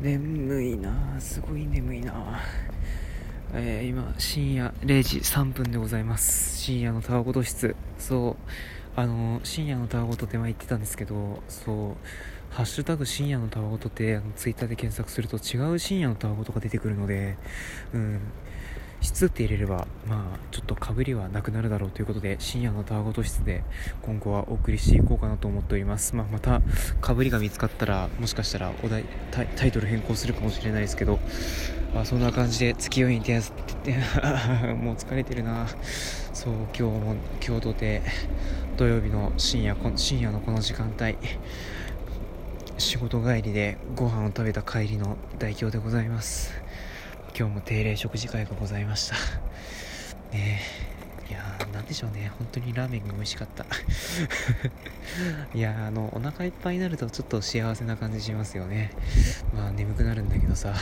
眠いなすごい眠いなえー、今深夜0時3分でございます。深夜のタワごと室。そう。あの深夜のタワごとって前言ってたんですけどそう。ハッシュタグ深夜のタワごとってあのツイッターで検索すると違う深夜のタワごとが出てくるのでうん。質って入れればまあちょっとかぶりはなくなるだろうということで深夜のタワごと室で今後はお送りしていこうかなと思っております、まあ、またかぶりが見つかったらもしかしたらお題タイトル変更するかもしれないですけど、まあ、そんな感じで月夜に手すってもう疲れてるな。そう今日も今日とて土曜日の深夜深夜のこの時間帯仕事帰りでご飯を食べた帰りの代表でございます。今日も定例食事会がございました。ねえ。いやーなんでしょうね。本当にラーメンが美味しかった。いやあのお腹いっぱいになるとちょっと幸せな感じしますよね。まあ眠くなるんだけどさ。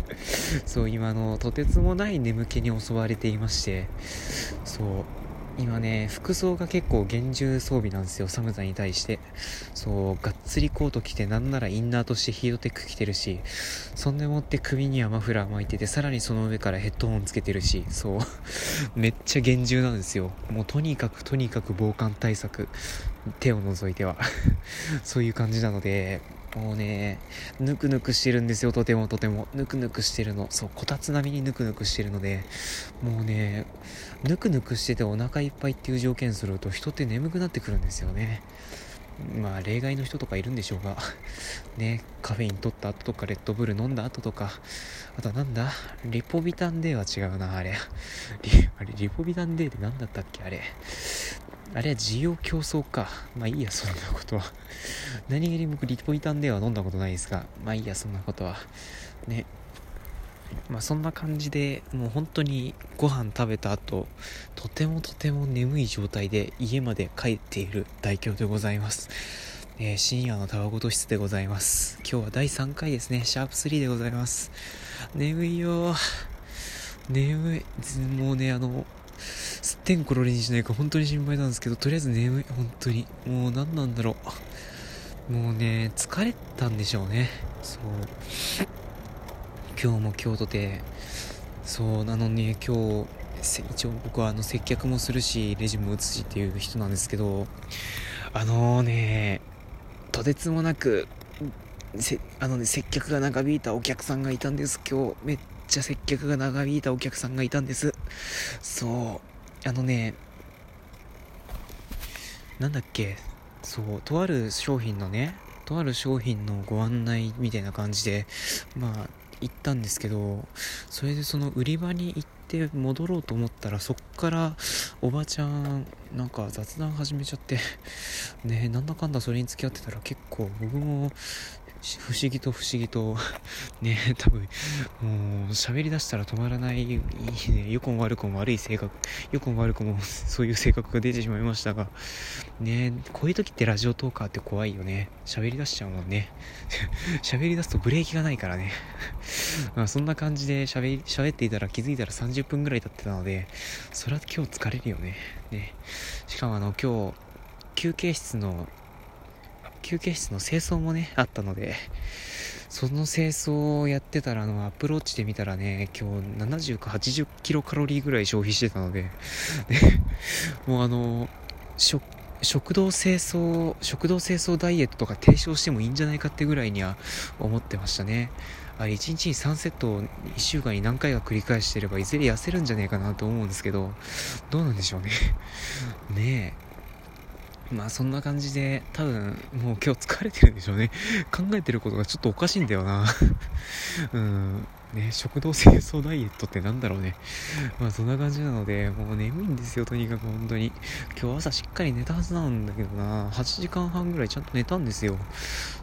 そう今のとてつもない眠気に襲われていまして。そう。今ね、服装が結構厳重装備なんですよ、寒さに対して。そう、がっつりコート着て、なんならインナーとしてヒートテック着てるし、そんでもって首にはマフラー巻いてて、さらにその上からヘッドホンつけてるし、そう、めっちゃ厳重なんですよ。もうとにかくとにかく防寒対策、手を除いては。そういう感じなので、もうね、ぬくぬくしてるんですよ、とてもとても。ぬくぬくしてるの。そう、こたつ並みにぬくぬくしてるので、もうね、ぬくぬくしててお腹いっぱいっていう条件すると人って眠くなってくるんですよね。まあ、例外の人とかいるんでしょうが、ね、カフェイン取った後とか、レッドブル飲んだ後とか、あとはなんだ？リポビタン D は違うな、あれ。リあれリポビタン D って何だったっけあれ。あれは需要競争か。まあいいや、そんなことは。何気に僕、リポビタン D は飲んだことないですが、まあいいや、そんなことは。ね。まあそんな感じで、もう本当にご飯食べた後、とてもとても眠い状態で家まで帰っている代表でございます。えー、深夜のタワごと室でございます。今日は第3回ですね。シャープ3でございます。眠いよ眠い。もうね、あの、すってんころりにしないか本当に心配なんですけど、とりあえず眠い、本当に。もう何なんだろう。もうね、疲れたんでしょうね。そう。今日も今日とて、そう、なのに今日、一応僕はあの接客もするし、レジも打つしっていう人なんですけど、あの、ね、とてつもなく、あのね、接客が長引いたお客さんがいたんです、今日。めっちゃ接客が長引いたお客さんがいたんです。そう。あのね、なんだっけ、そう、とある商品のね、とある商品のご案内みたいな感じで、まあ、行ったんですけど、それでその売り場に行って戻ろうと思ったら、そっからおばちゃん、なんか雑談始めちゃって、ねなんだかんだそれに付き合ってたら結構僕も不思議と不思議と ね、多分、もう、喋り出したら止まらない、いいね、良くも悪くも悪い性格、良くも悪くも そういう性格が出てしまいましたが、ね、こういう時ってラジオトーカーって怖いよね。喋り出しちゃうもんね。喋り出すとブレーキがないからね。まあそんな感じで喋り、喋っていたら気づいたら30分ぐらい経ってたので、それは今日疲れるよね。ね。しかもあの、今日、休憩室の休憩室の清掃もね、あったので、その清掃をやってたら、あの、アプローチで見たらね、今日70か80キロカロリーぐらい消費してたので、もうあの、食、食堂清掃、食堂清掃ダイエットとか提唱してもいいんじゃないかってぐらいには思ってましたね。あれ、1日に3セットを1週間に何回か繰り返してれば、いずれ痩せるんじゃねえかなと思うんですけど、どうなんでしょうね。ねえ。まあそんな感じで多分もう今日疲れてるんでしょうね。考えてることがちょっとおかしいんだよな。うん。ね食堂清掃ダイエットってなんだろうね。まあそんな感じなのでもう眠いんですよとにかく本当に。今日朝しっかり寝たはずなんだけどな。8時間半ぐらいちゃんと寝たんですよ。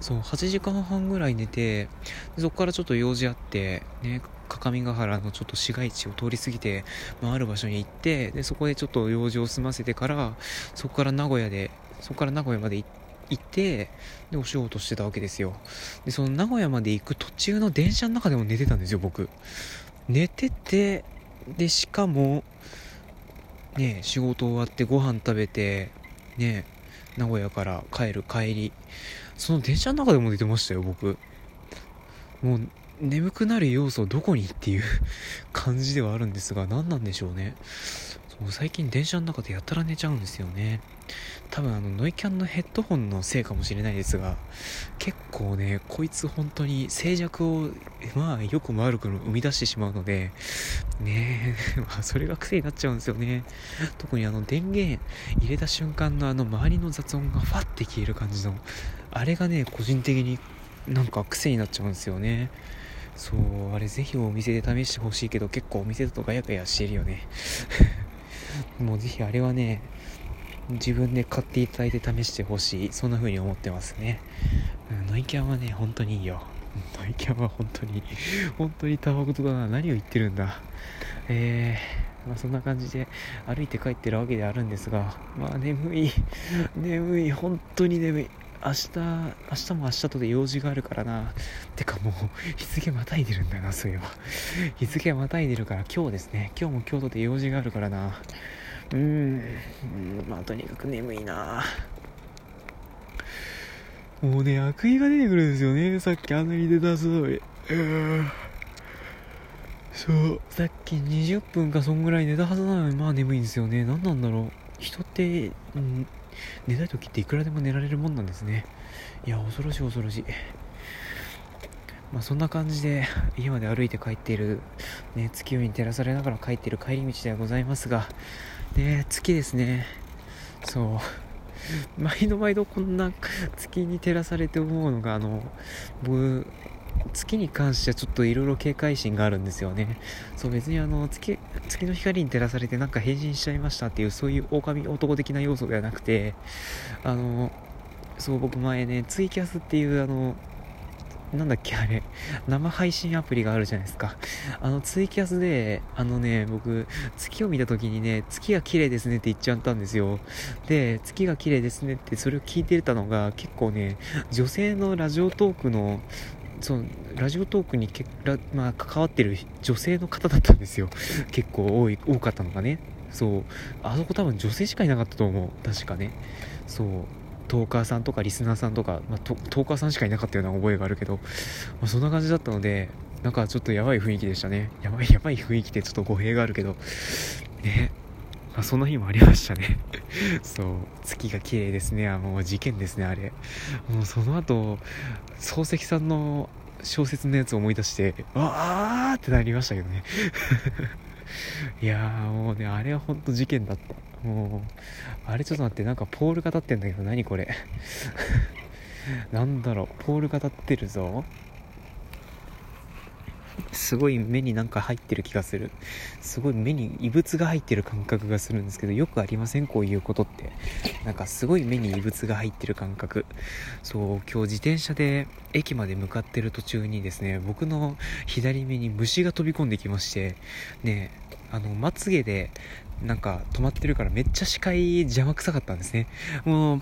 そう8時間半ぐらい寝てそこからちょっと用事あってね各務原のちょっと市街地を通り過ぎて、まあ、ある場所に行ってでそこでちょっと用事を済ませてからそこから名古屋でそこから名古屋まで行ってでお仕事してたわけですよ。でその名古屋まで行く途中の電車の中でも寝てたんですよ僕。寝ててでしかもね仕事終わってご飯食べてね名古屋から帰る帰り。その電車の中でも寝てましたよ僕。もう眠くなる要素どこにっていう感じではあるんですが何なんでしょうね。そう最近電車の中でやたら寝ちゃうんですよね。多分あのノイキャンのヘッドホンのせいかもしれないですが結構ねこいつ本当に静寂をまあよくも悪く生み出してしまうのでねえ、まあ、それが癖になっちゃうんですよね。特にあの電源入れた瞬間のあの周りの雑音がファッて消える感じのあれがね個人的になんか癖になっちゃうんですよね。そうあれぜひお店で試してほしいけど結構お店だとガヤガヤしてるよね。もうぜひあれはね自分で買っていただいて試してほしい。そんな風に思ってますね、うん、ノイキャンはね本当にいいよ。ノイキャンは本当に本当にタバコとだな何を言ってるんだ。えー、まあ、そんな感じで歩いて帰ってるわけであるんですがまあ眠い。眠い。本当に眠い。明日、明日も明日とで用事があるからな。てかもう、日付またいでるんだな、そういえば。日付またいでるから今日ですね。今日も京都で用事があるからな。うーん、まあとにかく眠いな。もうね、悪意が出てくるんですよね。さっきあんなに出たすごい。そう。さっき20分かそんぐらい寝たはずなのに、まあ眠いんですよね。何なんだろう。人って、うん、寝たい時っていくらでも寝られるもんなんですね。いや恐ろしい恐ろしい。まあそんな感じで家まで歩いて帰っている、ね、月夜に照らされながら帰っている帰り道ではございますがね月ですね。そう。毎度毎度こんな月に照らされて思うのがあの僕月に関してはちょっといろいろ警戒心があるんですよね。そう別にあの月、月の光に照らされてなんか変身しちゃいましたっていうそういう狼男的な要素ではなくて、あの、そう僕前ね、ツイキャスっていうあの、なんだっけあれ、生配信アプリがあるじゃないですか。あのツイキャスで、あのね、僕、月を見た時にね、月が綺麗ですねって言っちゃったんですよ。で、月が綺麗ですねってそれを聞いてたのが結構ね、女性のラジオトークのそうラジオトークにけら、まあ、関わってる女性の方だったんですよ。結構多い多かったのがね。そう。あそこ多分女性しかいなかったと思う。確かね。そう。トーカーさんとかリスナーさんとか、まあ、トーカーさんしかいなかったような覚えがあるけど、まあ、そんな感じだったのでなんかちょっとやばい雰囲気でしたね。やばいやばい雰囲気でちょっと語弊があるけど。ね。あそんな日もありましたね。そう。月が綺麗ですね。あもう事件ですねあれ。もうその後漱石さんの小説のやつを思い出してわーってなりましたけどね。いやーもうねあれは本当事件だった。もうあれちょっと待ってなんかポールが立ってんだけど何これ。なんだろうポールが立ってるぞ。すごい目になんか入ってる気がする。すごい目に異物が入ってる感覚がするんですけど、よくありません？こういうことって。なんかすごい目に異物が入ってる感覚。そう、今日自転車で駅まで向かってる途中にですね、僕の左目に虫が飛び込んできまして、ね、あの、まつげでなんか止まってるからめっちゃ視界邪魔くさかったんですね。もう、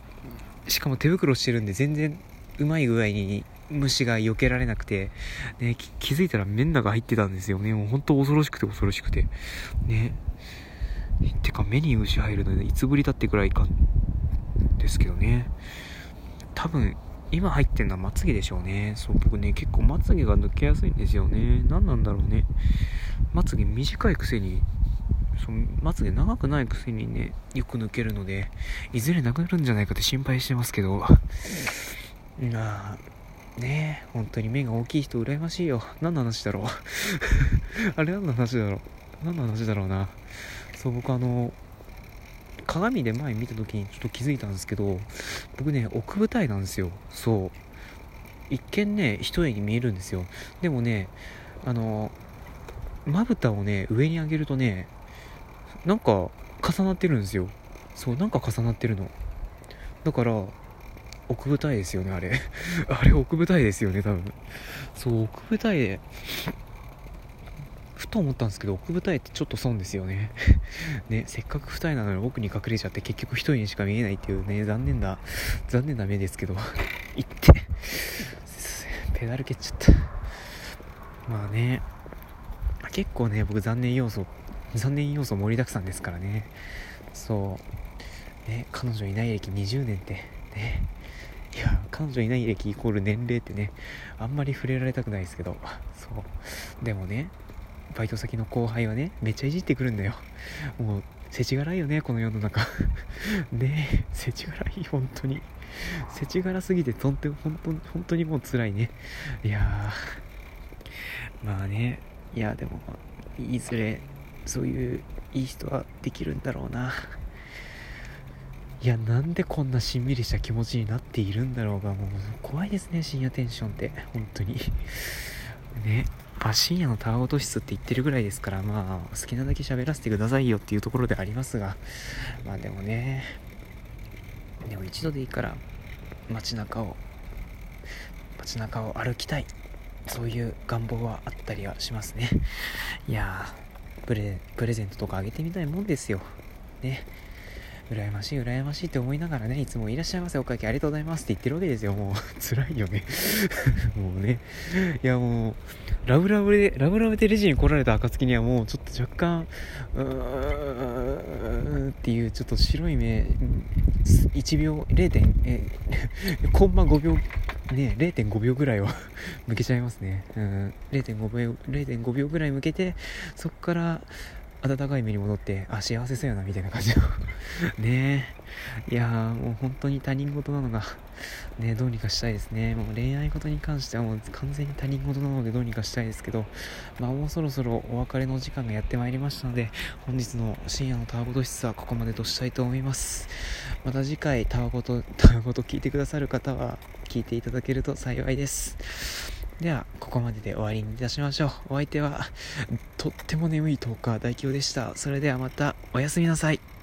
しかも手袋してるんで全然うまい具合に虫が避けられなくて、ね、気づいたら面の中入ってたんですよね。もう本当恐ろしくて恐ろしくて。ね。てか目に虫入るので、いつぶりだってくらいか、ですけどね。多分、今入ってるのはまつげでしょうね。そう、僕ね、結構まつげが抜けやすいんですよね。何なんだろうね。まつげ短いくせに、そのまつげ長くないくせにね、よく抜けるので、いずれなくなるんじゃないかって心配してますけど、あねえ、本当に目が大きい人羨ましいよ。何の話だろう あれ何の話だろう何の話だろうな。そう、僕あの、鏡で前見た時にちょっと気づいたんですけど、僕ね、奥舞台なんですよ。そう。一見ね、一重に見えるんですよ。でもね、あの、まぶたをね、上に上げるとね、なんか重なってるんですよ。そう、なんか重なってるの。だから、奥舞台ですよね、あれ。あれ奥舞台ですよね、多分。そう、奥舞台で、ふと思ったんですけど、奥舞台ってちょっと損ですよね。ね、せっかく二重なのに奥に隠れちゃって結局一人にしか見えないっていうね、残念な、残念な目ですけど、行って、ペダル蹴っちゃった。まあね、結構ね、僕残念要素、残念要素盛りだくさんですからね。そう。ね、彼女いない歴20年って、ね、いや彼女いない歴イコール年齢ってねあんまり触れられたくないですけど。そう。でもねバイト先の後輩はねめっちゃいじってくるんだよ。もう世知辛いよねこの世の中。ねえ世知辛い本当に。世知辛すぎてとんて本当本当にもう辛いね。いやまあねいやでもいずれそういういい人はできるんだろうな。いやなんでこんなしんみりした気持ちになっているんだろうがもう怖いですね深夜テンションって。本当に。ね。あ、深夜のタワごと室って言ってるぐらいですからまあ好きなだけ喋らせてくださいよっていうところでありますが。まあでもね。でも一度でいいから街中を街中を歩きたいそういう願望はあったりはしますね。いやプレプレゼントとかあげてみたいもんですよ。ね。羨ましい羨ましいって思いながらねいつもいらっしゃいませお会計ありがとうございますって言ってるわけですよ。もう 辛いよね。もうね。いやもうラブラブでラブラブでレジに来られた暁にはもうちょっと若干うーんっていうちょっと白い目1秒0点え コンマ5秒ね0.5秒ぐらいは向けちゃいますね、うん、0.5秒0.5秒ぐらい向けてそこから温かい目に戻ってあ幸せそうやなみたいな感じの。ねえ。いやーもう本当に他人事なのがねどうにかしたいですね。もう恋愛事に関してはもう完全に他人事なのでどうにかしたいですけどまあもうそろそろお別れの時間がやってまいりましたので本日の深夜のタワごと室はここまでとしたいと思います。また次回タワごとタワごと聞いてくださる方は聞いていただけると幸いです。では、ここまでで終わりにいたしましょう。お相手は、とっても眠い十日大京でした。それではまた、おやすみなさい。